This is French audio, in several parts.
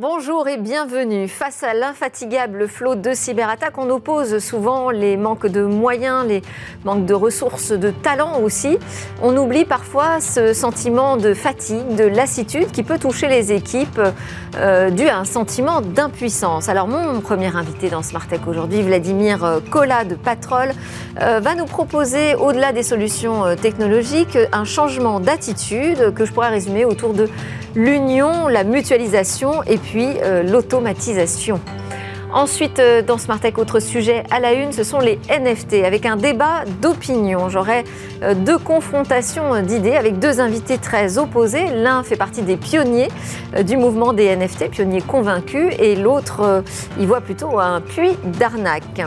Bonjour et bienvenue. Face à l'infatigable flot de cyberattaques, on oppose souvent les manques de moyens, les manques de ressources, de talents aussi. On oublie parfois ce sentiment de fatigue, de lassitude qui peut toucher les équipes euh, dû à un sentiment d'impuissance. Alors mon premier invité dans Smartech aujourd'hui, Vladimir Kola de Patrol, euh, va nous proposer, au-delà des solutions euh, technologiques, un changement d'attitude que je pourrais résumer autour de l'union, la mutualisation et puis euh, l'automatisation. Ensuite, euh, dans Smart Tech, autre sujet à la une, ce sont les NFT, avec un débat d'opinion. J'aurai euh, deux confrontations d'idées avec deux invités très opposés. L'un fait partie des pionniers du mouvement des NFT, pionniers convaincus, et l'autre y voit plutôt un puits d'arnaque.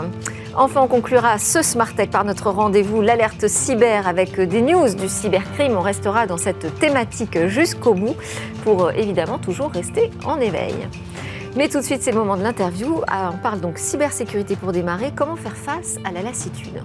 Enfin, on conclura ce Smart Tech par notre rendez-vous, l'alerte cyber avec des news du cybercrime. On restera dans cette thématique jusqu'au bout pour évidemment toujours rester en éveil. Mais tout de suite, c'est le moment de l'interview. Ah, on parle donc cybersécurité pour démarrer. Comment faire face à la lassitude?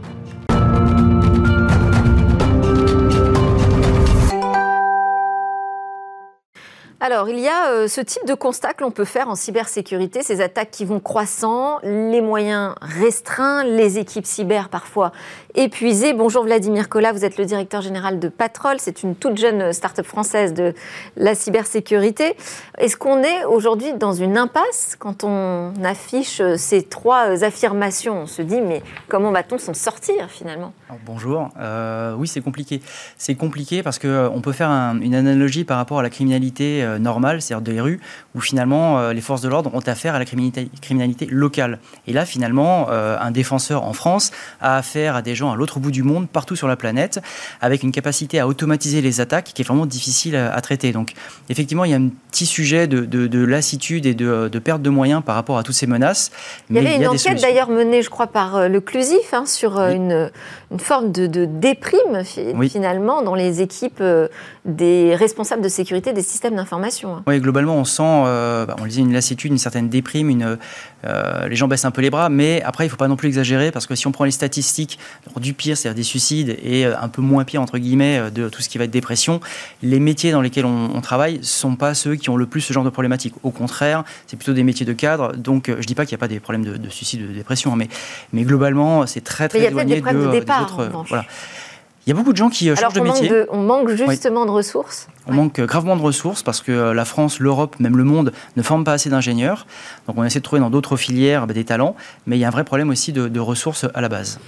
Alors, il y a euh, ce type de constat que l'on peut faire en cybersécurité, ces attaques qui vont croissant, les moyens restreints, les équipes cyber parfois épuisées. Bonjour Vladimir Collat, vous êtes le directeur général de Patrol, c'est une toute jeune start-up française de la cybersécurité. Est-ce qu'on est aujourd'hui dans une impasse quand on affiche ces trois affirmations? On se dit, mais comment va-t-on s'en sortir finalement? Bonjour, euh, oui c'est compliqué. C'est compliqué parce qu'on euh, peut faire une analogie par rapport à la criminalité euh, normale, c'est-à-dire des rues, où finalement euh, les forces de l'ordre ont affaire à la criminalité, criminalité locale. Et là, finalement, euh, un défenseur en France a affaire à des gens à l'autre bout du monde, partout sur la planète, avec une capacité à automatiser les attaques qui est vraiment difficile à, traiter. Donc, effectivement, il y a un petit sujet de, lassitude et de, perte de moyens par rapport à toutes ces menaces. Il y avait une enquête d'ailleurs menée, je crois, par le Clusif hein, sur une, forme de, déprime finalement dans les équipes des responsables de sécurité des systèmes d'information Hein. Oui, globalement, on sent, euh, bah, on disait, une lassitude, une certaine déprime, une, euh, les gens baissent un peu les bras, mais après, il ne faut pas non plus exagérer, parce que si on prend les statistiques du pire, c'est-à-dire des suicides, et euh, un peu moins pire, entre guillemets, de tout ce qui va être dépression, les métiers dans lesquels on, travaille ne sont pas ceux qui ont le plus ce genre de problématiques. Au contraire, c'est plutôt des métiers de cadre, donc je ne dis pas qu'il n'y a pas des problèmes de, suicide, de dépression, hein, mais, mais globalement, c'est très, très éloigné de, de, départ, Voilà. Il y a beaucoup de gens qui euh, changent de métier. on manque justement de ressources. On manque euh, gravement de ressources parce que euh, la France, l'Europe, même le monde ne forment pas assez d'ingénieurs. Donc on essaie de trouver dans d'autres filières bah, des talents, mais il y a un vrai problème aussi de, ressources à la base.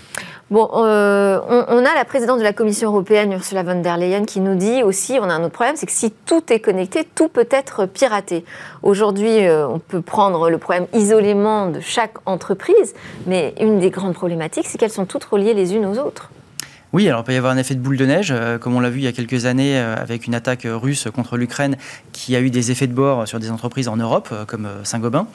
Bon, on, a la présidente de la Commission européenne, Ursula von der Leyen, qui nous dit aussi, on a un autre problème, c'est que si tout est connecté, tout peut être piraté. Aujourd'hui, on peut prendre le problème isolément de chaque entreprise, mais une des grandes problématiques, c'est qu'elles sont toutes reliées les unes aux autres. Oui, alors il peut y avoir un effet de boule de neige, euh, comme on l'a vu il y a quelques années euh, avec une attaque russe contre l'Ukraine qui a eu des effets de bord sur des entreprises en Europe, euh, comme Saint-Gobain,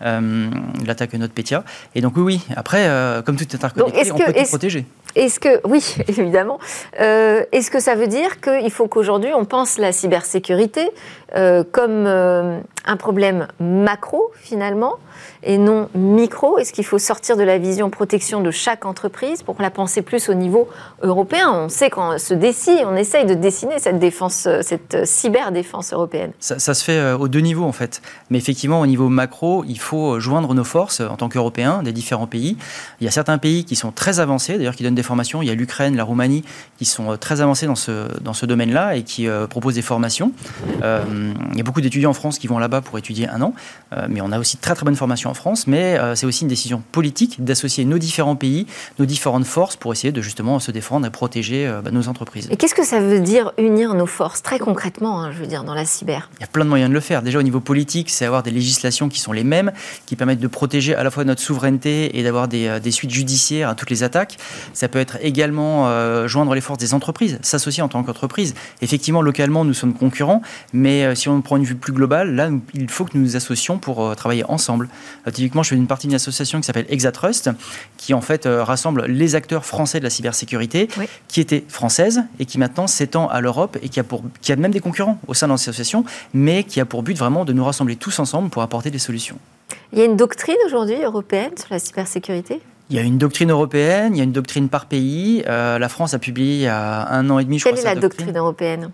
l'attaque NotPetya. Et donc oui, oui, après, comme tout est interconnecté, on peut tout protéger. Est-ce que, oui, évidemment, est-ce que ça veut dire qu'il faut qu'aujourd'hui on pense la cybersécurité comme un problème macro finalement et non micro? Est-ce qu'il faut sortir de la vision protection de chaque entreprise pour la penser plus au niveau européen On sait qu'on se dessine, on essaye de dessiner cette défense, cette cyberdéfense européenne. Ça, se fait euh, aux deux niveaux en fait. Mais effectivement, au niveau macro, il faut joindre nos forces en tant qu'Européens des différents pays. Il y a certains pays qui sont très avancés, d'ailleurs qui donnent des formations. Il y a l'Ukraine, la Roumanie qui sont euh, très avancés dans ce, dans ce domaine-là et qui euh, proposent des formations. il y a beaucoup d'étudiants en France qui vont là-bas pour étudier un an, mais on a aussi de très très bonnes formations en France, mais euh, c'est aussi une décision politique d'associer nos différents pays, nos différentes forces pour essayer de justement se défendre et protéger euh, bah, nos entreprises. Et qu'est-ce que ça veut dire unir nos forces très concrètement, hein, je veux dire, dans la cyber? Il y a plein de moyens de le faire. Déjà au niveau politique, c'est avoir des législations qui sont les mêmes, qui permettent de protéger à la fois notre souveraineté et d'avoir des, euh, suites judiciaires à toutes les attaques. Ça peut être également joindre les forces des entreprises, s'associer en tant qu'entreprise. Effectivement, localement, nous sommes concurrents, mais si on prend une vue plus globale, là, il faut que nous nous associons pour travailler ensemble. Euh, typiquement, je fais une partie d'une association qui s'appelle Exatrust, qui en fait euh, rassemble les acteurs français de la cybersécurité, qui était française et qui maintenant s'étend à l'Europe et qui a, pour, qui a même des concurrents au sein de l'association, mais qui a pour but vraiment de nous rassembler tous ensemble pour apporter des solutions. Il y a une doctrine aujourd'hui européenne sur la cybersécurité? Il y a une doctrine européenne, il y a une doctrine par pays. Euh, la France a publié il y a un an et demi, je Quelle est la doctrine européenne?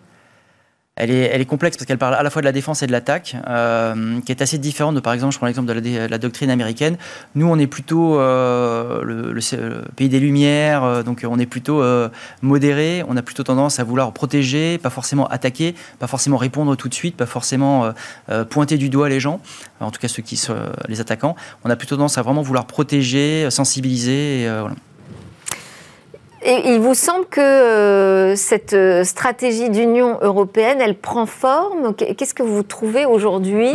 Elle est, elle est complexe parce qu'elle parle à la fois de la défense et de l'attaque, euh, qui est assez différente de, par exemple, je prends l'exemple de la, doctrine américaine. Nous, on est plutôt euh, le, pays des Lumières, euh, donc on est plutôt modéré, on a plutôt tendance à vouloir protéger, pas forcément attaquer, pas forcément répondre tout de suite, pas forcément pointer du doigt les gens, en tout cas ceux qui sont les attaquants. On a plutôt tendance à vraiment vouloir protéger, sensibiliser. Voilà. Et il vous semble que euh, cette euh, stratégie d'Union européenne, elle prend forme? Qu'est-ce que vous trouvez aujourd'hui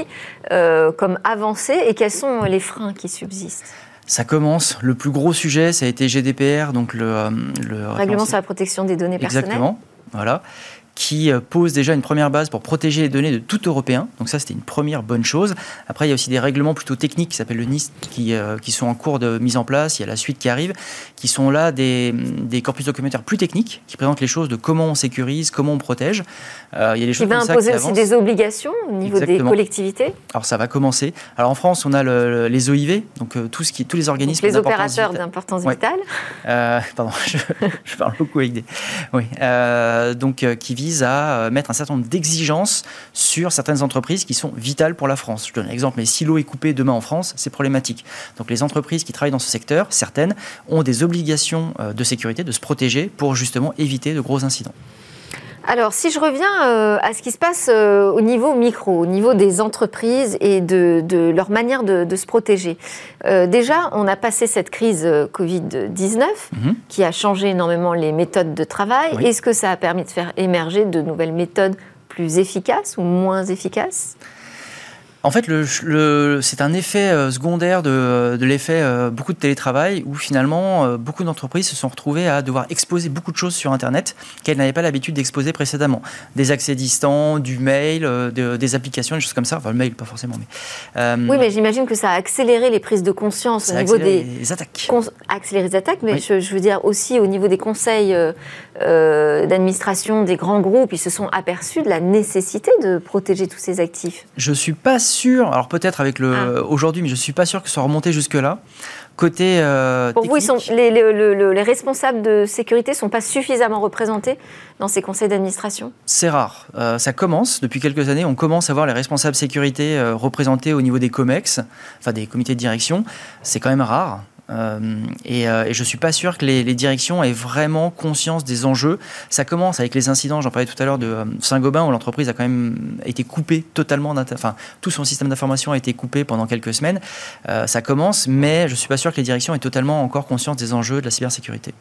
euh, comme avancée? Et quels sont les freins qui subsistent? Ça commence. Le plus gros sujet, ça a été GDPR, donc le, le règlement sur la protection des données personnelles. Exactement. Voilà qui euh, pose déjà une première base pour protéger les données de tout Européen. Donc ça, c'était une première bonne chose. Après, il y a aussi des règlements plutôt techniques qui s'appellent le NIST qui, euh, qui sont en cours de mise en place. Il y a la suite qui arrive, qui sont là des, des corpus documentaires plus techniques, qui présentent les choses de comment on sécurise, comment on protège. Euh, il y a des choses qui va imposer aussi des obligations au niveau des collectivités? Alors ça va commencer. Alors en France, on a les OIV, donc tout ce qui, tous les organismes. les opérateurs d'importance vitale. pardon, je, parle beaucoup avec des. Oui. donc qui à euh, mettre un certain nombre d'exigences sur certaines entreprises qui sont vitales pour la France. Je donne un exemple, mais si l'eau est coupée demain en France, c'est problématique. Donc les entreprises qui travaillent dans ce secteur, certaines, ont des obligations euh, de sécurité, de se protéger pour justement éviter de gros incidents. Alors, si je reviens euh, à ce qui se passe euh, au niveau micro, au niveau des entreprises et de, leur manière de, se protéger. Euh, déjà, on a passé cette crise Covid-19 mhm. qui a changé énormément les méthodes de travail. Est-ce que ça a permis de faire émerger de nouvelles méthodes plus efficaces ou moins efficaces? En fait, c'est un effet euh, secondaire de, l'effet euh, beaucoup de télétravail où finalement euh, beaucoup d'entreprises se sont retrouvées à devoir exposer beaucoup de choses sur Internet qu'elles n'avaient pas l'habitude d'exposer précédemment. Des accès distants, du mail, des applications, des choses comme ça. Enfin, le mail, pas forcément. Mais, oui, mais j'imagine que ça a accéléré les prises de conscience au niveau des attaques. Accéléré les attaques, mais je, je, veux dire aussi au niveau des conseils d'administration des grands groupes, ils se sont aperçus de la nécessité de protéger tous ces actifs. Je suis pas sûr, alors peut-être avec le ah. aujourd'hui, mais je suis pas sûr que ça soit remonté jusque-là. Côté. Euh, Pour vous, ils sont, les, les, responsables de sécurité ne sont pas suffisamment représentés dans ces conseils d'administration? C'est rare. Euh, ça commence, depuis quelques années, on commence à voir les responsables sécurité euh, représentés au niveau des COMEX, enfin des comités de direction. C'est quand même rare. Euh, euh, et, je suis pas sûr que les, directions aient vraiment conscience des enjeux. Ça commence avec les incidents, j'en parlais tout à l'heure de euh, Saint-Gobain, où l'entreprise a quand même été coupée totalement, enfin tout son système d'information a été coupé pendant quelques semaines. ça commence, mais je ne suis pas sûr que les directions aient totalement encore conscience des enjeux de la cybersécurité.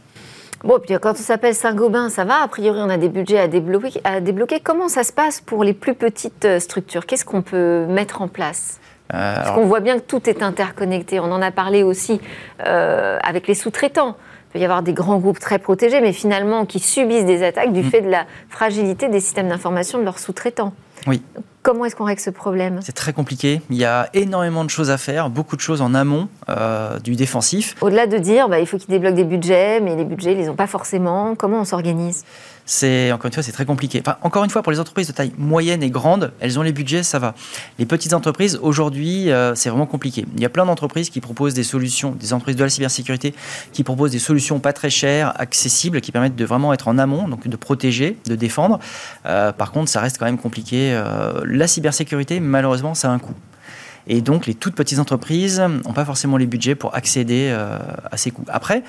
Bon, puis quand on s'appelle Saint-Gobain, ça va. A priori, on a des budgets à débloquer. Comment ça se passe pour les plus petites structures? Qu'est-ce qu'on peut mettre en place? Euh, Parce qu'on voit bien que tout est interconnecté. On en a parlé aussi euh, avec les sous-traitants. Il peut y avoir des grands groupes très protégés, mais finalement qui subissent des attaques du mm. fait de la fragilité des systèmes d'information de leurs sous-traitants. Oui. Comment est-ce qu'on règle ce problème? C'est très compliqué. Il y a énormément de choses à faire, beaucoup de choses en amont euh, du défensif. Au-delà de dire, bah, il faut qu'ils débloquent des budgets, mais les budgets, ils les ont pas forcément. Comment on s'organise? C'est encore une fois c'est très compliqué. Enfin, encore une fois pour les entreprises de taille moyenne et grande, elles ont les budgets, ça va. Les petites entreprises aujourd'hui, euh, c'est vraiment compliqué. Il y a plein d'entreprises qui proposent des solutions, des entreprises de la cybersécurité qui proposent des solutions pas très chères, accessibles, qui permettent de vraiment être en amont, donc de protéger, de défendre. Euh, par contre, ça reste quand même compliqué. Euh, la cybersécurité, malheureusement, ça a un coût. Et donc, les toutes petites entreprises n'ont pas forcément les budgets pour accéder à ces coûts. Après,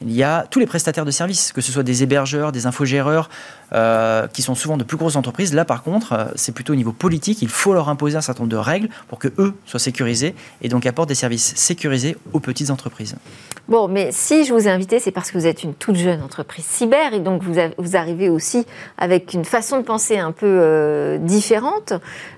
il y a tous les prestataires de services, que ce soit des hébergeurs, des infogéreurs, euh, qui sont souvent de plus grosses entreprises. Là, par contre, euh, c'est plutôt au niveau politique. Il faut leur imposer un certain nombre de règles pour que eux soient sécurisés et donc apportent des services sécurisés aux petites entreprises. Bon, mais si je vous ai invité, c'est parce que vous êtes une toute jeune entreprise cyber et donc vous, vous arrivez aussi avec une façon de penser un peu euh, différente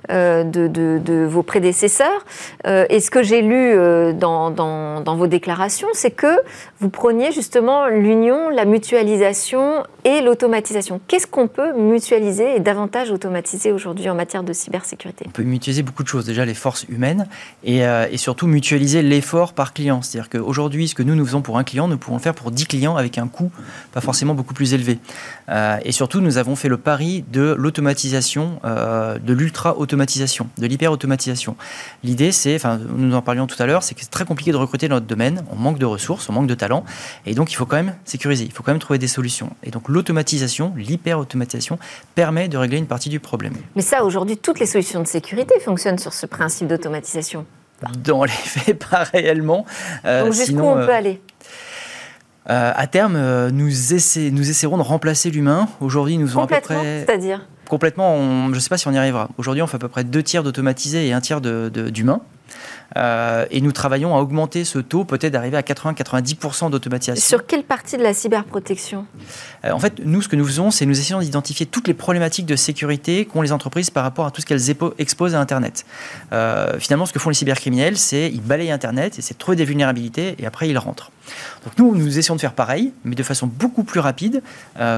de, vos prédécesseurs. et ce que j'ai lu dans vos déclarations, c'est que vous preniez justement l'union, la mutualisation et l'automatisation. Qu'est-ce qu'on peut mutualiser et davantage automatiser aujourd'hui en matière de cybersécurité? On peut mutualiser beaucoup de choses. Déjà les forces humaines et, euh, et surtout mutualiser l'effort par client. C'est-à-dire qu'aujourd'hui, ce que nous, nous faisons pour un client, nous pouvons le faire pour 10 clients avec un coût pas forcément beaucoup plus élevé. Euh, et surtout, nous avons fait le pari de l'automatisation, euh, de l'ultra-automatisation, de l'hyper-automatisation. L'idée, c'est, enfin, nous en parlions tout à l'heure, c'est que c'est très compliqué de recruter dans notre domaine. On manque de ressources, on manque de talents. Et donc, il faut quand même sécuriser, il faut quand même trouver des solutions. Et donc, l'automatisation, l'hyper-automatisation, permet de régler une partie du problème. Mais ça, aujourd'hui, toutes les solutions de sécurité fonctionnent sur ce principe d'automatisation. Dans les faits, pas réellement. Euh, Donc jusqu'où on peut aller à terme, nous, nous essaierons de remplacer l'humain. Aujourd'hui, nous avons à peu près. C'est-à-dire? Complètement, je ne sais pas si on y arrivera. Aujourd'hui, on fait à peu près deux tiers d'automatisé et un tiers d'humain. Euh, et nous travaillons à augmenter ce taux, peut-être d'arriver à 80-90% d'automatisation. Sur quelle partie de la cyberprotection euh, En fait, nous, ce que nous faisons, c'est nous essayons d'identifier toutes les problématiques de sécurité qu'ont les entreprises par rapport à tout ce qu'elles exposent à Internet. Euh, finalement, ce que font les cybercriminels, c'est ils balayent Internet, et c'est de trouver des vulnérabilités, et après ils rentrent. Donc nous, nous essayons de faire pareil, mais de façon beaucoup plus rapide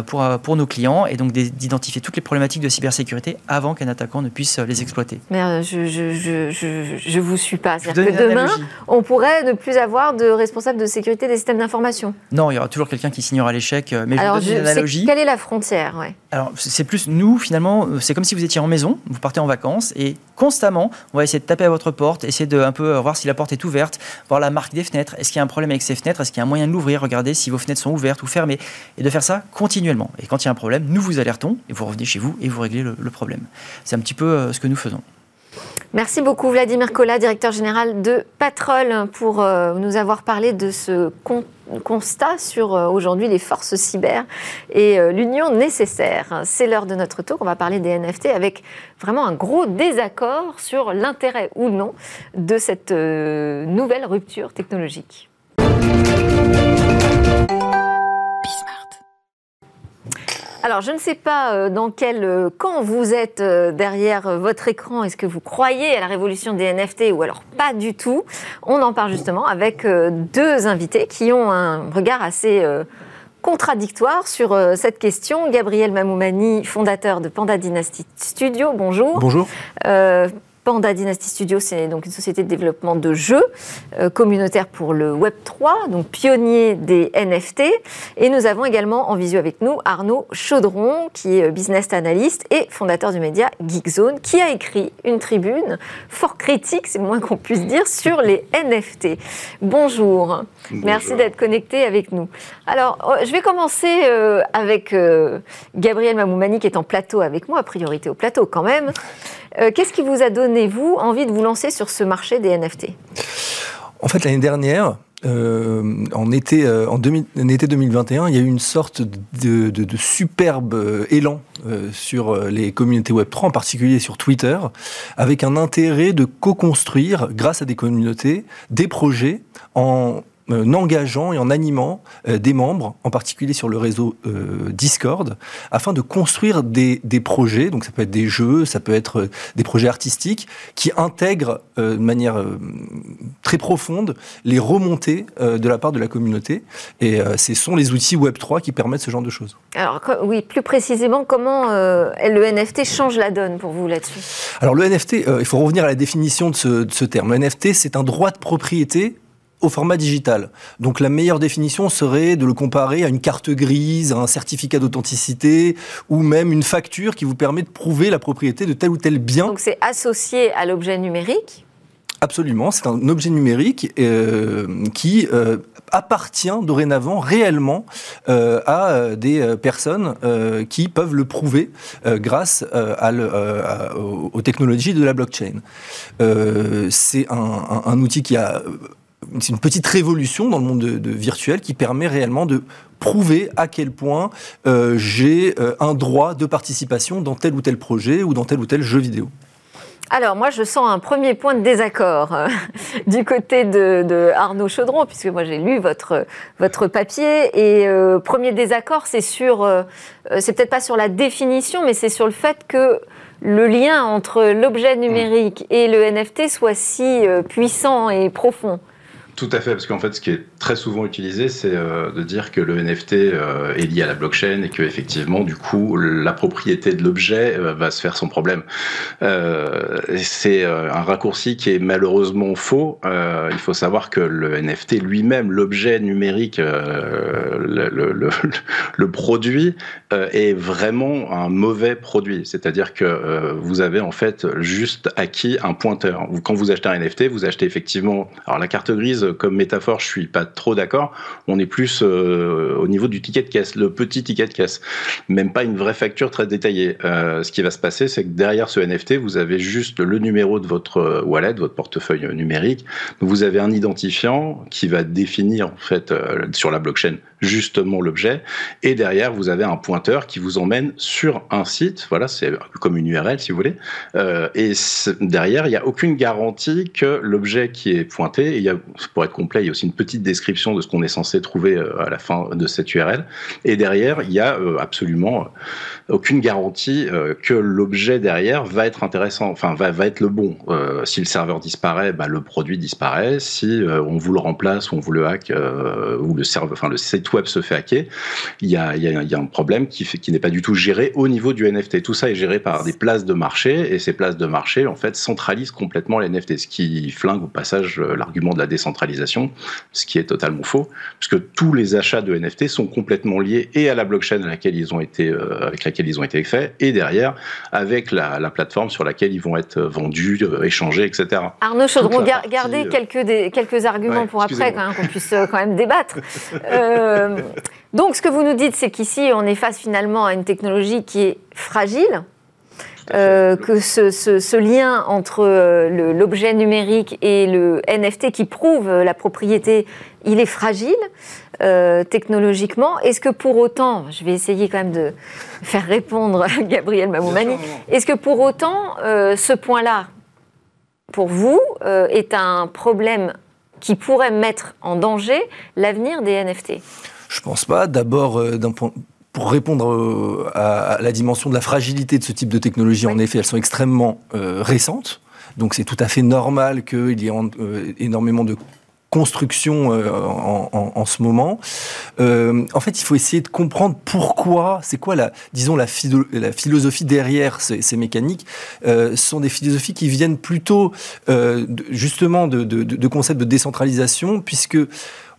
pour, pour nos clients et donc d'identifier toutes les problématiques de cybersécurité avant qu'un attaquant ne puisse les exploiter. Mais euh, je, je, vous suis pas. Cest que demain, on pourrait ne plus avoir de responsable de sécurité des systèmes d'information. Non, il y aura toujours quelqu'un qui signera l'échec. Mais Alors, je, une analogie. Quelle est la frontière ouais. Alors c'est plus nous finalement, c'est comme si vous étiez en maison, vous partez en vacances et constamment, on va essayer de taper à votre porte, essayer de un peu voir si la porte est ouverte, voir la marque des fenêtres. Est-ce qu'il y a un problème avec ces fenêtres Est-ce qu'il y a un moyen de l'ouvrir Regardez si vos fenêtres sont ouvertes ou fermées. Et de faire ça continuellement. Et quand il y a un problème, nous vous alertons et vous revenez chez vous et vous réglez le, problème. C'est un petit peu euh, ce que nous faisons. Merci beaucoup Vladimir Kola, directeur général de Patrol, pour euh, nous avoir parlé de ce constat sur euh, aujourd'hui les forces cyber et l'union nécessaire. C'est l'heure de notre tour. On va parler des NFT avec vraiment un gros désaccord sur l'intérêt ou non de cette nouvelle rupture technologique. Alors, je ne sais pas euh, dans quel euh, camp vous êtes euh, derrière votre écran. Est-ce que vous croyez à la révolution des NFT ou alors pas du tout? On en parle justement avec deux invités qui ont un regard assez contradictoire sur cette question. Gabriel Mamoumani, fondateur de Panda Dynasty Studio, bonjour. Bonjour. Panda Dynasty Studio, c'est donc une société de développement de jeux euh, communautaire pour le Web 3, donc pionnier des NFT. Et nous avons également en visio avec nous Arnaud Chaudron, qui est euh, business analyst et fondateur du média Geekzone, qui a écrit une tribune fort critique, c'est le moins qu'on puisse dire, sur les NFT. Bonjour. Merci d'être connecté avec nous. Alors, oh, je vais commencer euh, avec Gabriel Mamoumani qui est en plateau avec moi, priorité au plateau quand même. Euh, qu'est-ce qui vous a donné, vous, envie de vous lancer sur ce marché des NFT En fait, l'année dernière, euh, en, été, euh, en, été 2021, il y a eu une sorte de, superbe élan sur les communautés Web3, en particulier sur Twitter, avec un intérêt de co-construire, grâce à des communautés, des projets en euh, en engageant et en animant euh, des membres, en particulier sur le réseau euh, Discord, afin de construire des, projets, donc ça peut être des jeux, ça peut être des projets artistiques, qui intègrent de manière très profonde les remontées de la part de la communauté. Et ce sont les outils Web3 qui permettent ce genre de choses. Alors oui, plus précisément, comment le NFT change la donne pour vous là-dessus? Alors le NFT, il faut revenir à la définition de ce, de ce terme. Le NFT, c'est un droit de propriété au format digital. Donc la meilleure définition serait de le comparer à une carte grise, à un certificat d'authenticité ou même une facture qui vous permet de prouver la propriété de tel ou tel bien. Donc c'est associé à l'objet numérique? Absolument, c'est un objet numérique euh, qui euh, appartient dorénavant réellement euh, à des personnes qui peuvent le prouver grâce à aux technologies de la blockchain. c'est un, un, outil qui a c'est une petite révolution dans le monde de, virtuel qui permet réellement de prouver à quel point euh, j'ai euh, un droit de participation dans tel ou tel projet ou dans tel ou tel jeu vidéo. Alors moi, je sens un premier point de désaccord euh, du côté de, Arnaud Chaudron, puisque moi j'ai lu votre, votre papier. Et premier désaccord, c'est sur, c'est peut-être pas sur la définition, mais c'est sur le fait que le lien entre l'objet numérique et le NFT soit si puissant et profond. Tout à fait, parce qu'en fait, ce qui est très souvent utilisé, c'est euh, de dire que le NFT euh, est lié à la blockchain et que effectivement, du coup, la propriété de l'objet euh, va se faire son problème. c'est un raccourci qui est malheureusement faux. il faut savoir que le NFT lui-même, l'objet numérique, le, le, produit, est vraiment un mauvais produit. C'est-à-dire que vous avez en fait juste acquis un pointeur. Quand vous achetez un NFT, vous achetez effectivement, alors la carte grise comme métaphore, je suis pas trop d'accord. On est plus au niveau du ticket de caisse, le petit ticket de caisse, même pas une vraie facture très détaillée. ce qui va se passer, c'est que derrière ce NFT, vous avez juste le numéro de votre wallet, votre portefeuille numérique. Vous avez un identifiant qui va définir en fait sur la blockchain justement l'objet. Et derrière, vous avez un pointeur qui vous emmène sur un site. Voilà, c'est comme une URL si vous voulez. Euh, et derrière, il n'y a aucune garantie que l'objet qui est pointé, il y a, pour être complet, il y a aussi une petite description de ce qu'on est censé trouver euh, à la fin de cette URL. Et derrière, il y a euh, absolument aucune garantie que l'objet derrière va être intéressant, enfin va, va être le bon. si le serveur disparaît, bah, le produit disparaît. Si on vous le remplace on vous le hack, ou le serveur, enfin le site web se fait hacker, il y a, il y a, un problème qui, fait, qui n'est pas du tout géré au niveau du NFT. Tout ça est géré par des places de marché et ces places de marché, en fait, centralisent complètement les NFT, ce qui flingue au passage euh, l'argument de la décentralisation, ce qui est totalement faux, puisque tous les achats de NFT sont complètement liés et à la blockchain à laquelle ils ont été, euh, avec laquelle ils ont été faits, et derrière avec la, plateforme sur laquelle ils vont être vendus, euh, échangés, etc. Arnaud Chaudron, gardez quelques, des, quelques arguments pour après, qu'on puisse quand même débattre. Euh, donc, ce que vous nous dites, c'est qu'ici, on est face finalement à une technologie qui est fragile. Euh, que ce, lien entre euh, l'objet numérique et le NFT qui prouve la propriété, il est fragile technologiquement. Est-ce que pour autant, je vais essayer quand même de faire répondre Gabriel Mamoumani, est-ce que pour autant ce point-là, pour vous, est un problème qui pourrait mettre en danger l'avenir des NFT je pense pas. D'abord, euh, pour répondre euh, à, la dimension de la fragilité de ce type de technologie, en effet, elles sont extrêmement euh, récentes. Donc c'est tout à fait normal qu'il y ait énormément de construction en, ce moment. en fait, il faut essayer de comprendre pourquoi, c'est quoi la, disons la, la philosophie derrière ces, mécaniques. ce sont des philosophies qui viennent plutôt justement de, de, concepts de décentralisation, puisque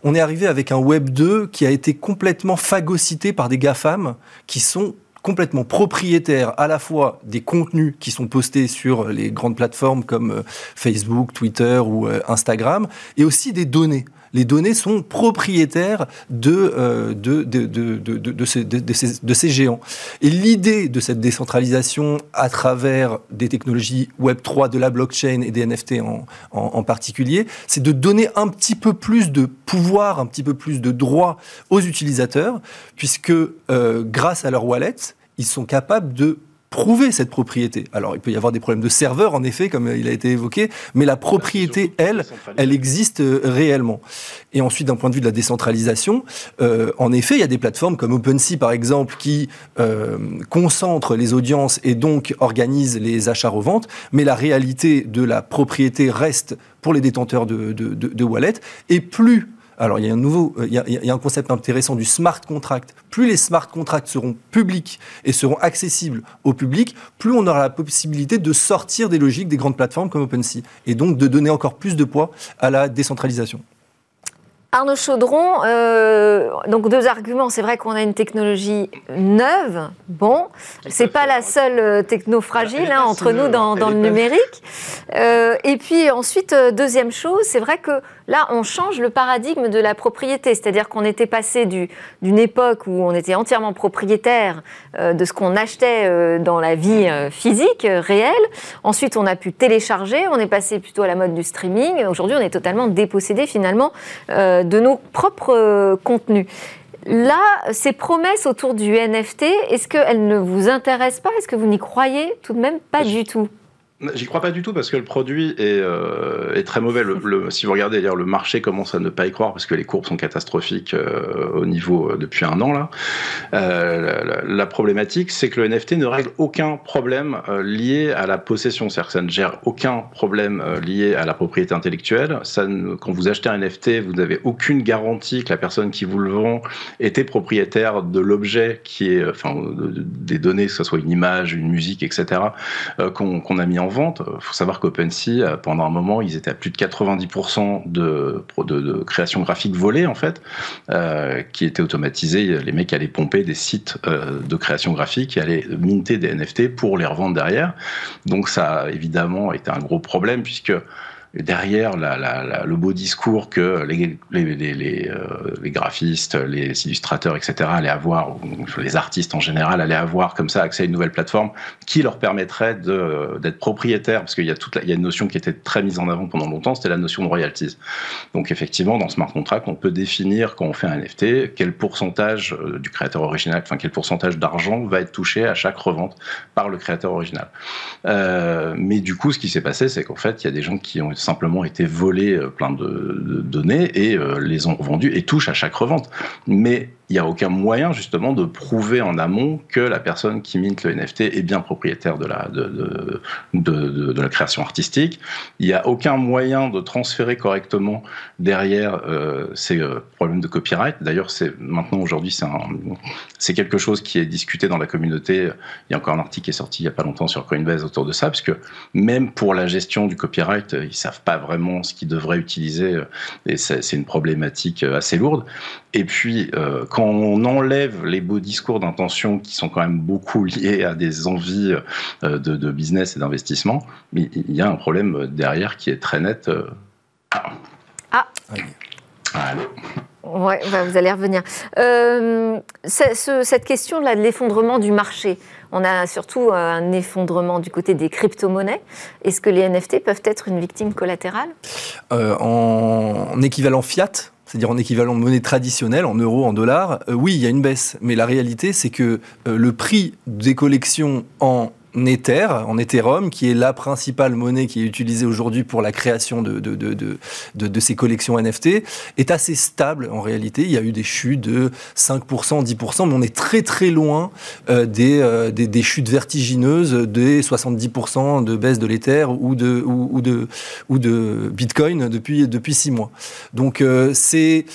on est arrivé avec un Web 2 qui a été complètement phagocyté par des GAFAM qui sont complètement propriétaires à la fois des contenus qui sont postés sur les grandes plateformes comme euh, Facebook, Twitter ou euh, Instagram, et aussi des données les données sont propriétaires de, euh, de, de, de, ces, de, ces, géants. Et l'idée de cette décentralisation à travers des technologies Web3, de la blockchain et des NFT en, en, particulier, c'est de donner un petit peu plus de pouvoir, un petit peu plus de droits aux utilisateurs, puisque euh, grâce à leur wallet, ils sont capables de prouver cette propriété. Alors, il peut y avoir des problèmes de serveur, en effet, comme il a été évoqué, mais la propriété, elle, elle existe euh, réellement. Et ensuite, d'un point de vue de la décentralisation, euh, en effet, il y a des plateformes comme OpenSea, par exemple, qui euh, concentrent les audiences et donc organisent les achats-reventes, mais la réalité de la propriété reste pour les détenteurs de, de, de, de wallet, et plus alors, il y a un nouveau, euh, il y a, un concept intéressant du smart contract. Plus les smart contracts seront publics et seront accessibles au public, plus on aura la possibilité de sortir des logiques des grandes plateformes comme OpenSea et donc de donner encore plus de poids à la décentralisation. Arnaud Chaudron, euh, donc deux arguments. C'est vrai qu'on a une technologie neuve. Bon, c'est pas la seule euh, techno fragile hein, entre nous dans, dans le numérique. Euh, et puis ensuite, deuxième chose, c'est vrai que là, on change le paradigme de la propriété. C'est-à-dire qu'on était passé d'une époque où on était entièrement propriétaire euh, de ce qu'on achetait euh, dans la vie physique, réelle. Ensuite, on a pu télécharger. On est passé plutôt à la mode du streaming. Aujourd'hui, on est totalement dépossédé finalement de nos propres euh, contenus. Là, ces promesses autour du NFT, est-ce qu'elles ne vous intéressent pas? Est-ce que vous n'y croyez tout de même pas du tout? J'y crois pas du tout parce que le produit est, euh, très mauvais. Si vous regardez le marché commence à ne pas y croire parce que les courbes sont catastrophiques euh, au niveau euh, depuis un an là. La, problématique, c'est que le NFT ne règle aucun problème lié à la possession, c'est-à-dire que ça ne gère aucun problème lié à la propriété intellectuelle. Quand vous achetez un NFT, vous n'avez aucune garantie que la personne qui vous le vend était propriétaire de l'objet qui est, enfin, des données, que ce soit une image, une musique, etc., qu'on a mis en vente. Il faut savoir qu'OpenSea, euh, pendant un moment, ils étaient à plus de 90% de, de, création graphique volée, en fait, euh, qui était automatisée. Les mecs allaient pomper des sites euh, de création graphique qui allaient minter des NFT pour les revendre derrière. Donc ça a évidemment été un gros problème puisque derrière le beau discours que les, les, graphistes, les illustrateurs, etc., allaient avoir, ou les artistes en général allaient avoir comme ça accès à une nouvelle plateforme qui leur permettrait d'être propriétaires, parce qu'il y, a toute y a une notion qui était très mise en avant pendant longtemps, c'était la notion de royalties. Donc effectivement, dans smart contract, on peut définir quand on fait un NFT quel pourcentage du créateur original, enfin quel pourcentage d'argent va être touché à chaque revente par le créateur original. Euh, mais du coup, ce qui s'est passé, c'est qu'en fait, il y a des gens qui ont simplement été volés euh, plein de, données et euh, les ont revendus et touchent à chaque revente. Mais il n'y a aucun moyen justement de prouver en amont que la personne qui mint le NFT est bien propriétaire de la, de, de, la création artistique. Il n'y a aucun moyen de transférer correctement derrière euh, ces problèmes de copyright. D'ailleurs, c'est maintenant aujourd'hui, c'est, quelque chose qui est discuté dans la communauté. Il y a encore un article qui est sorti il n'y a pas longtemps sur Coinbase autour de ça, parce que même pour la gestion du copyright, ils savent pas vraiment ce qu'ils devraient utiliser, et c'est, une problématique assez lourde. Et puis, euh, quand on enlève les beaux discours d'intention qui sont quand même beaucoup liés à des envies euh, de, business et d'investissement, il y a un problème derrière qui est très net. Euh. Ah. ah. Bah, vous allez revenir. cette question là de l'effondrement du marché, on a surtout un effondrement du côté des crypto-monnaies. Est-ce que les NFT peuvent être une victime collatérale? En équivalent fiat, c'est-à-dire en équivalent de monnaie traditionnelle, en euros, en dollars, euh, oui, il y a une baisse. Mais la réalité, c'est que euh, le prix des collections en Ether, en Ethereum, qui est la principale monnaie qui est utilisée aujourd'hui pour la création de, de, de, de, ces collections NFT, est assez stable en réalité. Il y a eu des chutes de 5%, 10%, mais on est très très loin euh, des, des, des, chutes vertigineuses des 70% de baisse de l'Ether ou de, ou, de, ou de Bitcoin depuis, depuis six mois. Donc euh, c'est...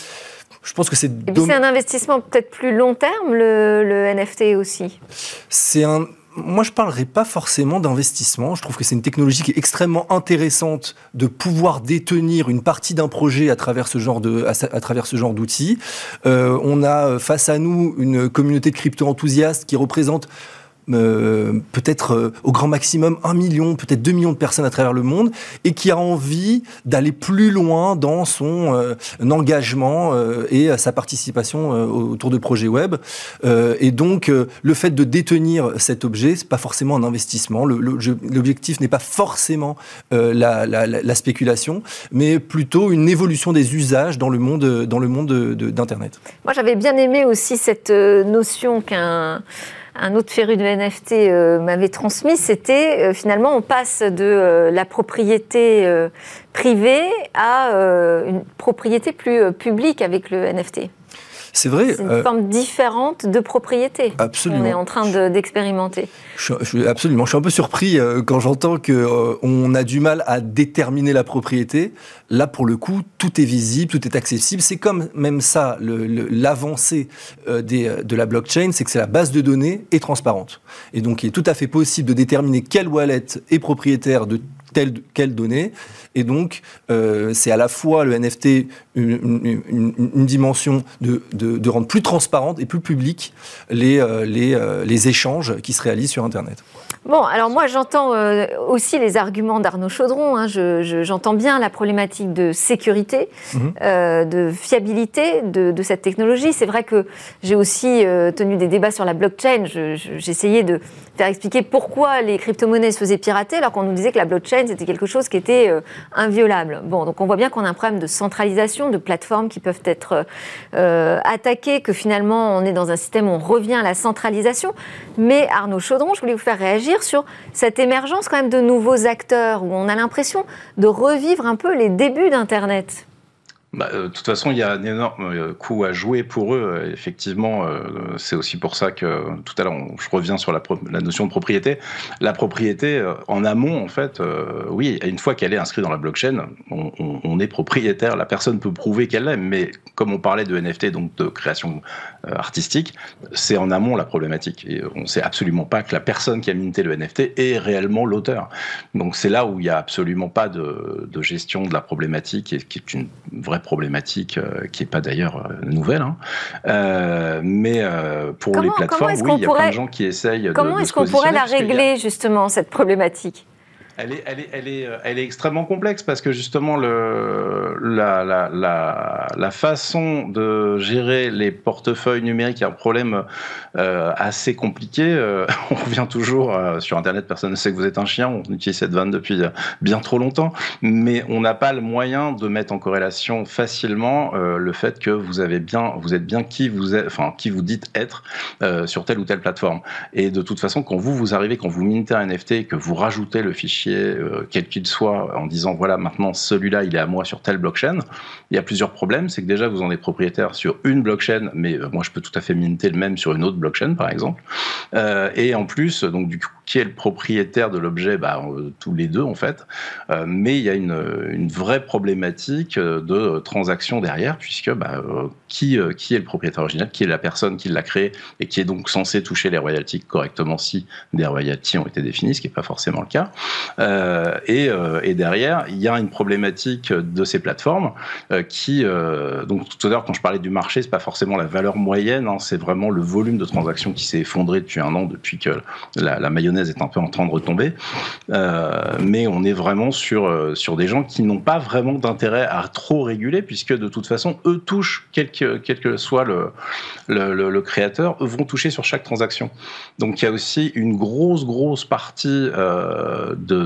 Je pense que c'est. c'est un investissement peut-être plus long terme, le, le NFT aussi? C'est un moi, je parlerai pas forcément d'investissement. Je trouve que c'est une technologie qui est extrêmement intéressante de pouvoir détenir une partie d'un projet à travers ce genre de, à, travers ce genre d'outils. Euh, on a face à nous une communauté de crypto-enthousiastes qui représente euh, peut-être euh, au grand maximum un million, peut-être deux millions de personnes à travers le monde, et qui a envie d'aller plus loin dans son euh, engagement et sa participation autour de projets web. et donc, le fait de détenir cet objet, c'est pas forcément un investissement. L'objectif n'est pas forcément la, la, la, spéculation, mais plutôt une évolution des usages dans le monde, dans le monde d'Internet. Moi, j'avais bien aimé aussi cette notion qu'un un autre féru de NFT euh, m'avait transmis, c'était euh, finalement on passe de euh, la propriété privée à une propriété plus publique avec le NFT. C'est vrai. C'est une forme différente de propriété. Absolument. On est en train d'expérimenter. absolument. Je suis un peu surpris quand j'entends qu'on on a du mal à déterminer la propriété. Là, pour le coup, tout est visible, tout est accessible. C'est comme même ça, l'avancée euh, euh, de la blockchain, c'est que c'est la base de données est transparente. Et donc, il est tout à fait possible de déterminer quelle wallet est propriétaire de telle, quelle donnée. Et donc, euh, c'est à la fois le NFT une, dimension de, rendre plus transparente et plus publique les, les, les échanges qui se réalisent sur Internet. Bon, alors moi j'entends euh, aussi les arguments d'Arnaud Chaudron. Hein. J'entends bien la problématique de sécurité, mhm. euh, de fiabilité de, cette technologie. C'est vrai que j'ai aussi euh, tenu des débats sur la blockchain. J'essayais de faire expliquer pourquoi les crypto-monnaies se faisaient pirater alors qu'on nous disait que la blockchain c'était quelque chose qui était inviolable. Bon, donc on voit bien qu'on a un problème de centralisation, de plateformes qui peuvent être attaquées, que finalement on est dans un système où on revient à la centralisation. Mais Arnaud Chaudron, je voulais vous faire réagir sur cette émergence quand même de nouveaux acteurs où on a l'impression de revivre un peu les débuts d'Internet bah, euh, de toute façon, il y a un énorme euh, coup à jouer pour eux. Euh, effectivement, c'est aussi pour ça que tout à l'heure, je reviens sur la, notion de propriété. La propriété, en amont, en fait, oui, une fois qu'elle est inscrite dans la blockchain, on, est propriétaire. La personne peut prouver qu'elle l'est, mais comme on parlait de NFT, donc de création artistique, c'est en amont la problématique. Et on ne sait absolument pas que la personne qui a minté le NFT est réellement l'auteur. Donc c'est là où il n'y a absolument pas de, de gestion de la problématique, et qui est une vraie problématique euh, qui n'est pas d'ailleurs euh, nouvelle. Hein. Euh, mais pour les plateformes, oui, il y a plein de gens qui essayent comment est-ce qu'on pourrait la régler, justement, cette problématique? Elle est, elle, est, extrêmement complexe parce que justement la, façon de gérer les portefeuilles numériques est un problème euh, assez compliqué. Euh, on revient toujours euh, sur Internet, personne ne sait que vous êtes un chien, on utilise cette vanne depuis bien trop longtemps, mais on n'a pas le moyen de mettre en corrélation facilement le fait que vous êtes bien qui vous qui vous dites être sur telle ou telle plateforme. Et de toute façon, quand vous vous arrivez, quand vous mintez un NFT et que vous rajoutez le fichier euh, quel qu'il soit, en disant voilà, maintenant celui-là, il est à moi sur telle blockchain. Il y a plusieurs problèmes. C'est que déjà, vous en êtes propriétaire sur une blockchain, mais euh, moi, je peux tout à fait minter le même sur une autre blockchain, par exemple. Euh, et en plus, donc, du coup, qui est le propriétaire de l'objet bah, Tous les deux, en fait. mais il y a une, vraie problématique de transaction derrière, puisque bah, qui, est le propriétaire original, qui est la personne qui l'a créé et qui est donc censé toucher les royalties correctement si des royalties ont été définies, ce qui n'est pas forcément le cas. Euh, et, euh, derrière, il y a une problématique de ces plateformes euh, qui, donc tout à l'heure, quand je parlais du marché, c'est pas forcément la valeur moyenne, hein, c'est vraiment le volume de transactions qui s'est effondré depuis un an, depuis que la, la, mayonnaise est un peu en train de retomber. mais on est vraiment sur, sur des gens qui n'ont pas vraiment d'intérêt à trop réguler, puisque de toute façon, eux touchent, quel que, quel que soit le, le, le, créateur, eux vont toucher sur chaque transaction. Donc il y a aussi une grosse, grosse partie de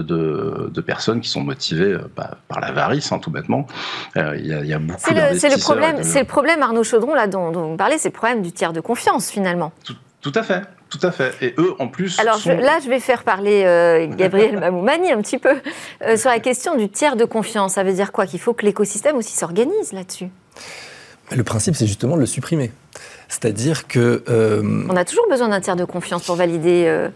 de, personnes qui sont motivées euh, bah, par l'avarice, hein, tout bêtement. Euh, il y, a beaucoup C'est le, problème, c'est le problème, Arnaud Chaudron, là, dont, vous parlez, c'est le problème du tiers de confiance, finalement. Tout, à fait. Tout à fait. Et eux, en plus. Alors là, je vais faire parler euh, Gabriel Mamoumani un petit peu sur la question du tiers de confiance. Ça veut dire quoi? Qu'il faut que l'écosystème aussi s'organise là-dessus? Le principe, c'est justement de le supprimer. C'est-à-dire que. On a toujours besoin d'un tiers de confiance pour valider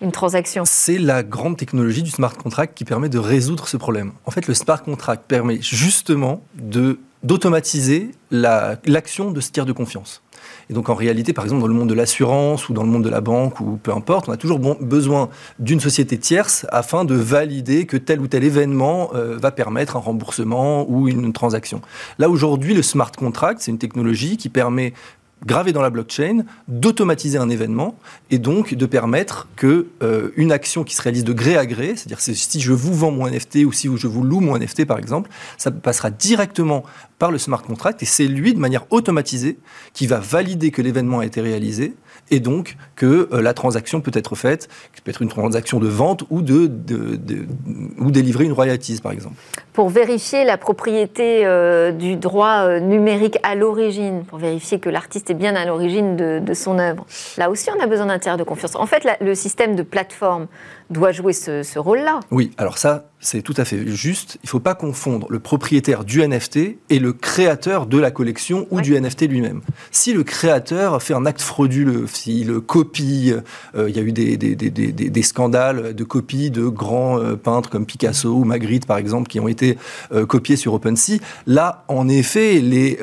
une transaction C'est la grande technologie du smart contract qui permet de résoudre ce problème. En fait, le smart contract permet justement de d'automatiser l'action de ce tiers de confiance. Et donc en réalité, par exemple, dans le monde de l'assurance ou dans le monde de la banque ou peu importe, on a toujours besoin d'une société tierce afin de valider que tel ou tel événement euh, va permettre un remboursement ou une transaction. Là aujourd'hui, le smart contract, c'est une technologie qui permet gravé dans la blockchain, d'automatiser un événement et donc de permettre que euh, action qui se réalise de gré à gré, c'est-à-dire si je vous vends mon NFT ou si je vous loue mon NFT par exemple, ça passera directement par le smart contract et c'est lui de manière automatisée qui va valider que l'événement a été réalisé et donc que euh, la transaction peut être faite, peut être une transaction de vente ou de, ou délivrer une royalties par exemple. Pour vérifier la propriété euh, du droit euh, numérique à l'origine, pour vérifier que l'artiste est bien à l'origine de, son œuvre. Là aussi, on a besoin d'un tiers de confiance. En fait, le système de plateforme doit jouer ce, rôle-là. Oui, alors ça, c'est tout à fait juste. Il ne faut pas confondre le propriétaire du NFT et le créateur de la collection ou du NFT lui-même. Si le créateur fait un acte frauduleux, s'il copie, euh, il y a eu des, des, des, des, scandales de copie de grands euh, peintres comme Picasso ou Magritte, par exemple, qui ont été euh, copiés sur OpenSea, là, en effet, les,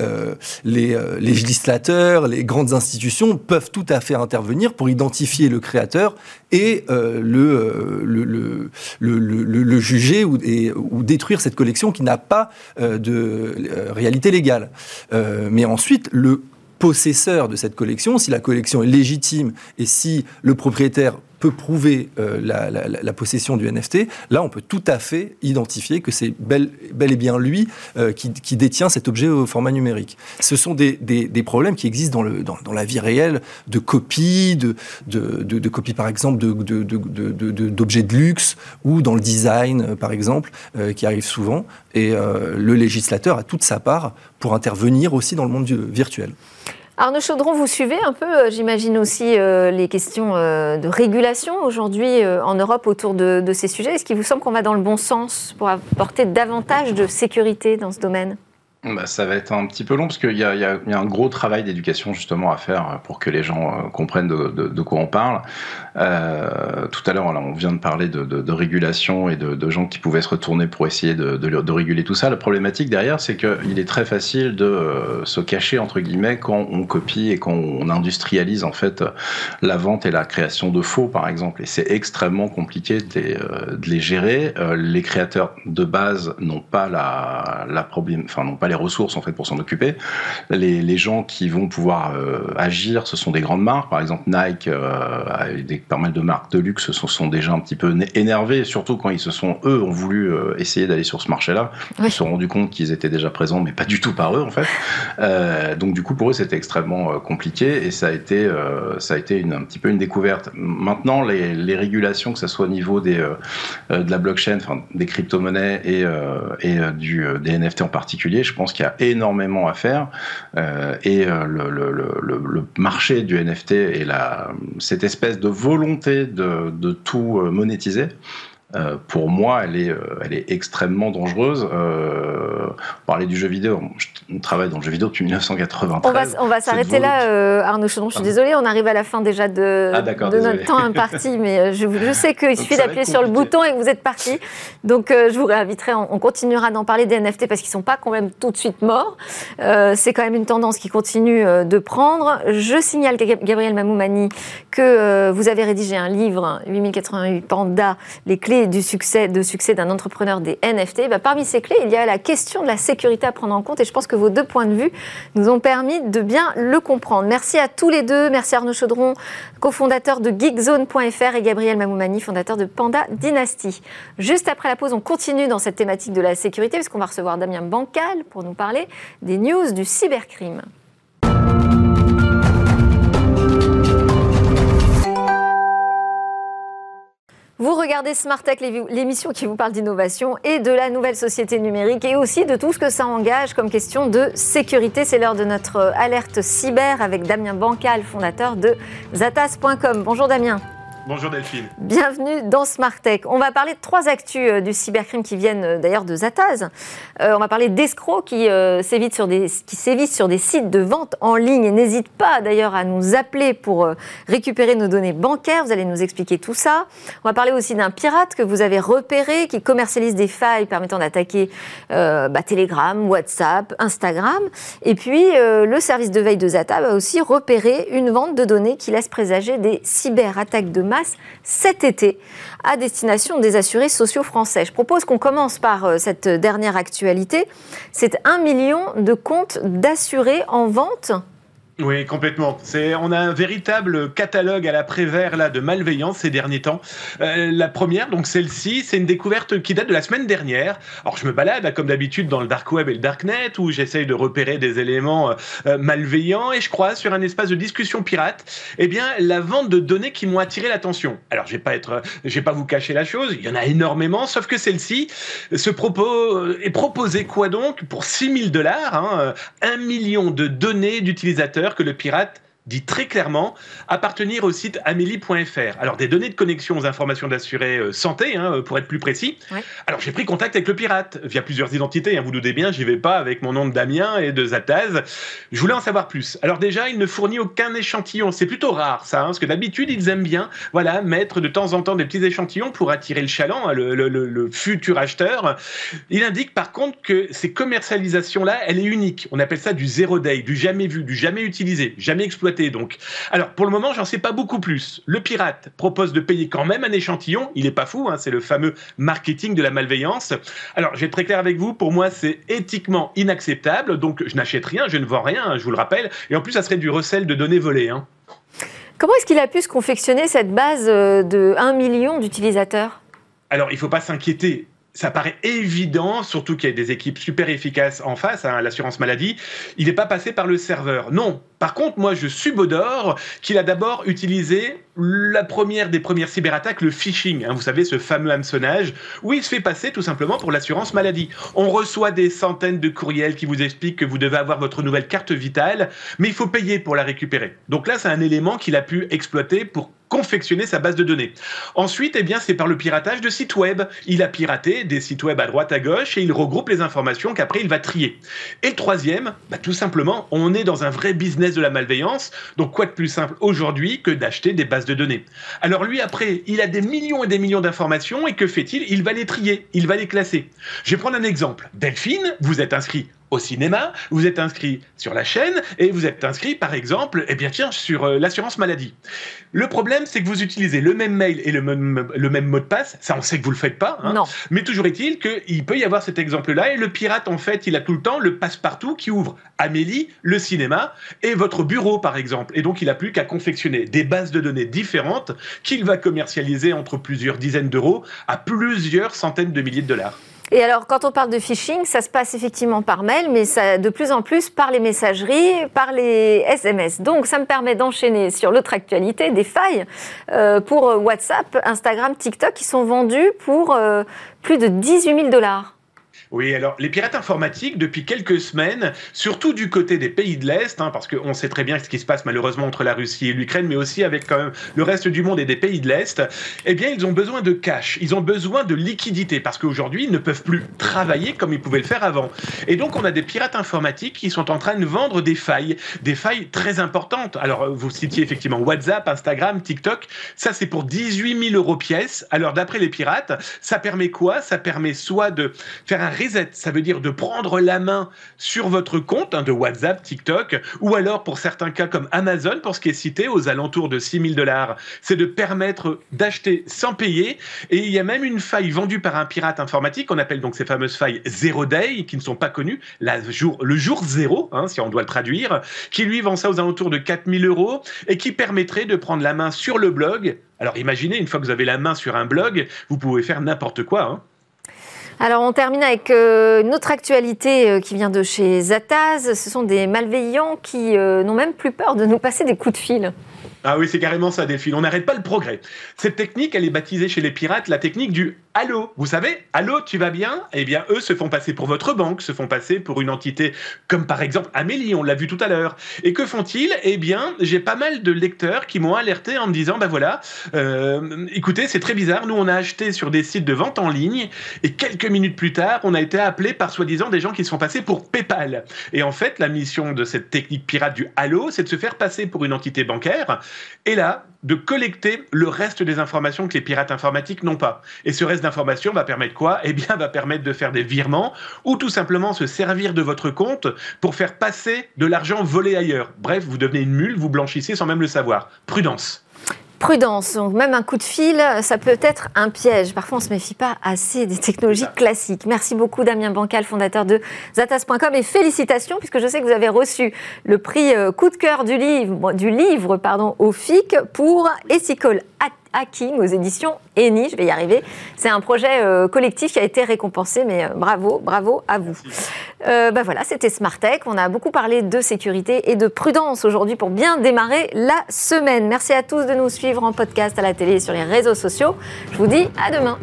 les législateurs, les grandes institutions peuvent tout à fait intervenir pour identifier le créateur et le le, juger ou, ou, détruire cette collection qui n'a pas euh, de euh, réalité légale. Euh, mais ensuite, le possesseur de cette collection, si la collection est légitime et si le propriétaire peut prouver euh, la, possession du NFT, là, on peut tout à fait identifier que c'est bel, et bien lui euh, qui, détient cet objet au format numérique. Ce sont des, problèmes qui existent dans, la vie réelle de copies, de, de, par exemple d'objets de, luxe ou dans le design, euh, par exemple, qui arrivent souvent. Et le législateur a toute sa part pour intervenir aussi dans le monde virtuel. Arnaud Chaudron, vous suivez un peu, euh, j'imagine aussi, euh, les questions euh, de régulation aujourd'hui en Europe autour de, de ces sujets. Est-ce qu'il vous semble qu'on va dans le bon sens pour apporter davantage de sécurité dans ce domaine? Bah, ça va être un petit peu long parce qu'il y, a, un gros travail d'éducation justement à faire pour que les gens euh, comprennent de, quoi on parle. Euh, tout à l'heure, on vient de parler de, régulation et de, gens qui pouvaient se retourner pour essayer de, réguler tout ça. La problématique derrière, c'est qu'il est très facile de euh, se cacher entre guillemets quand on copie et quand on industrialise en fait la vente et la création de faux, par exemple. Et c'est extrêmement compliqué de les, euh, de les gérer. les créateurs de base n'ont pas la, la problème, enfin n'ont pas les ressources en fait pour s'en occuper. Les, les, gens qui vont pouvoir agir, ce sont des grandes marques, par exemple Nike, des, pas mal de marques de luxe se sont déjà un petit peu énervés, surtout quand ils se sont eux ont voulu essayer d'aller sur ce marché-là. Ils se sont rendus compte qu'ils étaient déjà présents, mais pas du tout par eux en fait. donc du coup pour eux c'était extrêmement compliqué et ça a été ça a été une, un petit peu une découverte. Maintenant les, les régulations, que ce soit au niveau des, euh, euh, de la blockchain, enfin, des crypto-monnaies et, euh, et du, des NFT en particulier, je pense qu'il y a énormément à faire. et le, le, marché du NFT et cette espèce de volonté de, de tout monétiser, euh, pour moi, elle est, euh, elle est extrêmement dangereuse. Euh, parler du jeu vidéo, je travaille dans le jeu vidéo depuis 1993. On va, on va s'arrêter là, euh, Arnaud Chaudron. Je suis désolée, on arrive à la fin déjà de, ah, de notre temps imparti, mais je, je sais qu'il suffit d'appuyer sur le bouton et que vous êtes parti. Donc, je vous réinviterai. On, continuera d'en parler des NFT parce qu'ils ne sont pas quand même tout de suite morts. C'est quand même une tendance qui continue de prendre. Je signale, Gabriel Mamoumani, que vous avez rédigé un livre, 8088 Panda, les clés du succès, de succès d'un entrepreneur des NFT, bah, parmi ces clés, il y a la question de la sécurité à prendre en compte et je pense que vos deux points de vue nous ont permis de bien le comprendre. Merci à tous les deux. Merci Arnaud Chaudron, cofondateur de geekzone.fr et Gabriel Mamoumani, fondateur de Panda Dynasty. Juste après la pause, on continue dans cette thématique de la sécurité puisqu'on va recevoir Damien Bancal pour nous parler des news du cybercrime. Vous regardez Smart Tech, l'émission qui vous parle d'innovation et de la nouvelle société numérique et aussi de tout ce que ça engage comme question de sécurité. C'est l'heure de notre alerte cyber avec Damien Bancal, fondateur de Zatas.com. Bonjour Damien. Bonjour Delphine. Bienvenue dans Smart Tech. On va parler de trois actus euh, du cybercrime qui viennent euh, d'ailleurs de Zataz. Euh, on va parler d'escrocs qui, sévissent sur des, qui sur des sites de vente en ligne et n'hésitent pas d'ailleurs à nous appeler pour récupérer nos données bancaires. Vous allez nous expliquer tout ça. On va parler aussi d'un pirate que vous avez repéré qui commercialise des failles permettant d'attaquer bah, Telegram, WhatsApp, Instagram. Et puis le service de veille de Zata va aussi repérer une vente de données qui laisse présager des cyberattaques de cet été à destination des assurés sociaux français. Je propose qu'on commence par euh, cette dernière actualité. C'est un million de comptes d'assurés en vente oui, complètement. C'est, on a un véritable catalogue à la Prévert là de malveillance ces derniers temps. Euh, la première, donc celle-ci, c'est une découverte qui date de la semaine dernière. Alors je me balade comme d'habitude dans le dark web et le darknet où j'essaye de repérer des éléments euh, malveillants et je crois sur un espace de discussion pirate, eh bien la vente de données qui m'ont attiré l'attention. Alors je vais pas être, je vais pas vous cacher la chose, il y en a énormément, sauf que celle-ci se propose est proposée quoi donc pour 6000 dollars, hein, un million de données d'utilisateurs que le pirate dit très clairement appartenir au site amélie.fr. Alors des données de connexion aux informations d'assurés euh, santé, hein, euh, pour être plus précis. Alors j'ai pris contact avec le pirate via plusieurs identités. Hein, vous doutez bien, j'y vais pas avec mon nom de Damien et de Zataz. Je voulais en savoir plus. Alors déjà, il ne fournit aucun échantillon. C'est plutôt rare ça, hein, parce que d'habitude ils aiment bien, voilà, mettre de temps en temps des petits échantillons pour attirer le chaland, hein, le, le futur acheteur. Il indique par contre que ces commercialisations-là, elle est unique. On appelle ça du zero day, du jamais vu, du jamais utilisé, jamais exploité donc. Alors pour le moment, j'en sais pas beaucoup plus. Le pirate propose de payer quand même un échantillon. Il est pas fou, hein, c'est le fameux marketing de la malveillance. Alors je vais être très clair avec vous. Pour moi, c'est éthiquement inacceptable. Donc je n'achète rien, je ne vends rien, hein, je vous le rappelle. Et en plus, ça serait du recel de données volées. Hein. Comment est-ce qu'il a pu se confectionner cette base euh, de 1 million d'utilisateurs? Alors, il ne faut pas s'inquiéter ça paraît évident, surtout qu'il y a des équipes super efficaces en face, hein, l'assurance maladie, il n'est pas passé par le serveur. Non. Par contre, moi, je subodore qu'il a d'abord utilisé la première des premières cyberattaques, le phishing. Hein, vous savez, ce fameux hameçonnage, où il se fait passer tout simplement pour l'assurance maladie. On reçoit des centaines de courriels qui vous expliquent que vous devez avoir votre nouvelle carte vitale, mais il faut payer pour la récupérer. Donc là, c'est un élément qu'il a pu exploiter pour confectionner sa base de données. Ensuite, eh bien, c'est par le piratage de sites web. Il a piraté des sites web à droite à gauche et il regroupe les informations qu'après il va trier. Et le troisième, bah, tout simplement, on est dans un vrai business de la malveillance. Donc quoi de plus simple aujourd'hui que d'acheter des bases de données? Alors lui, après, il a des millions et des millions d'informations et que fait-il? Il va les trier, il va les classer. Je vais prendre un exemple. Delphine, vous êtes inscrit au cinéma, vous êtes inscrit sur la chaîne et vous êtes inscrit, par exemple, eh bien tiens, sur euh, l'assurance maladie. Le problème, c'est que vous utilisez le même mail et le même, le même mot de passe. Ça, on sait que vous le faites pas. Hein. Non. Mais toujours est-il qu'il peut y avoir cet exemple-là et le pirate, en fait, il a tout le temps le passe-partout qui ouvre Amélie, le cinéma et votre bureau, par exemple. Et donc, il n'a plus qu'à confectionner des bases de données différentes qu'il va commercialiser entre plusieurs dizaines d'euros à plusieurs centaines de milliers de dollars. Et alors, quand on parle de phishing, ça se passe effectivement par mail, mais ça, de plus en plus par les messageries, par les SMS. Donc, ça me permet d'enchaîner sur l'autre actualité, des failles euh, pour WhatsApp, Instagram, TikTok, qui sont vendus pour euh, plus de 18 000 dollars. Oui, alors les pirates informatiques, depuis quelques semaines, surtout du côté des pays de l'Est, hein, parce qu'on sait très bien ce qui se passe malheureusement entre la Russie et l'Ukraine, mais aussi avec quand même le reste du monde et des pays de l'Est, eh bien ils ont besoin de cash, ils ont besoin de liquidité, parce qu'aujourd'hui ils ne peuvent plus travailler comme ils pouvaient le faire avant. Et donc on a des pirates informatiques qui sont en train de vendre des failles, des failles très importantes. Alors vous citiez effectivement WhatsApp, Instagram, TikTok, ça c'est pour 18 000 euros pièce. Alors d'après les pirates, ça permet quoi? Ça permet soit de faire un reset, ça veut dire de prendre la main sur votre compte hein, de WhatsApp, TikTok, ou alors pour certains cas comme Amazon, pour ce qui est cité, aux alentours de 6 000 dollars, c'est de permettre d'acheter sans payer. Et il y a même une faille vendue par un pirate informatique, on appelle donc ces fameuses failles zero day, qui ne sont pas connues, le jour zéro, hein, si on doit le traduire, qui lui vend ça aux alentours de 4 000 euros et qui permettrait de prendre la main sur le blog. Alors imaginez, une fois que vous avez la main sur un blog, vous pouvez faire n'importe quoi. Hein. Alors on termine avec euh, une autre actualité euh, qui vient de chez Zataz. Ce sont des malveillants qui euh, n'ont même plus peur de nous passer des coups de fil. Ah oui, c'est carrément ça, Delphine. On n'arrête pas le progrès. Cette technique, elle est baptisée chez les pirates la technique du Allô. Vous savez, Allô, tu vas bien? Eh bien, eux se font passer pour votre banque, se font passer pour une entité comme par exemple Amélie, on l'a vu tout à l'heure. Et que font-ils? Eh bien, j'ai pas mal de lecteurs qui m'ont alerté en me disant, ben voilà, euh, écoutez, c'est très bizarre, nous on a acheté sur des sites de vente en ligne et quelques minutes plus tard, on a été appelé par soi-disant des gens qui se font passer pour PayPal. Et en fait, la mission de cette technique pirate du Allô, c'est de se faire passer pour une entité bancaire et là, de collecter le reste des informations que les pirates informatiques n'ont pas. Et ce reste d'informations va permettre quoi? Eh bien, va permettre de faire des virements ou tout simplement se servir de votre compte pour faire passer de l'argent volé ailleurs. Bref, vous devenez une mule, vous blanchissez sans même le savoir. Prudence. Prudence, donc même un coup de fil, ça peut être un piège. Parfois, on ne se méfie pas assez des technologies classiques. Merci beaucoup, Damien Bancal, fondateur de Zatas.com, et félicitations, puisque je sais que vous avez reçu le prix euh, coup de cœur du livre, du livre pardon, au FIC pour Ethical Hacking aux éditions Eni. Je vais y arriver. C'est un projet euh, collectif qui a été récompensé, mais euh, bravo, bravo à vous. Euh, bah voilà, c'était Smartech. On a beaucoup parlé de sécurité et de prudence aujourd'hui pour bien démarrer la semaine. Merci à tous de nous suivre en podcast, à la télé et sur les réseaux sociaux. Je vous dis à demain.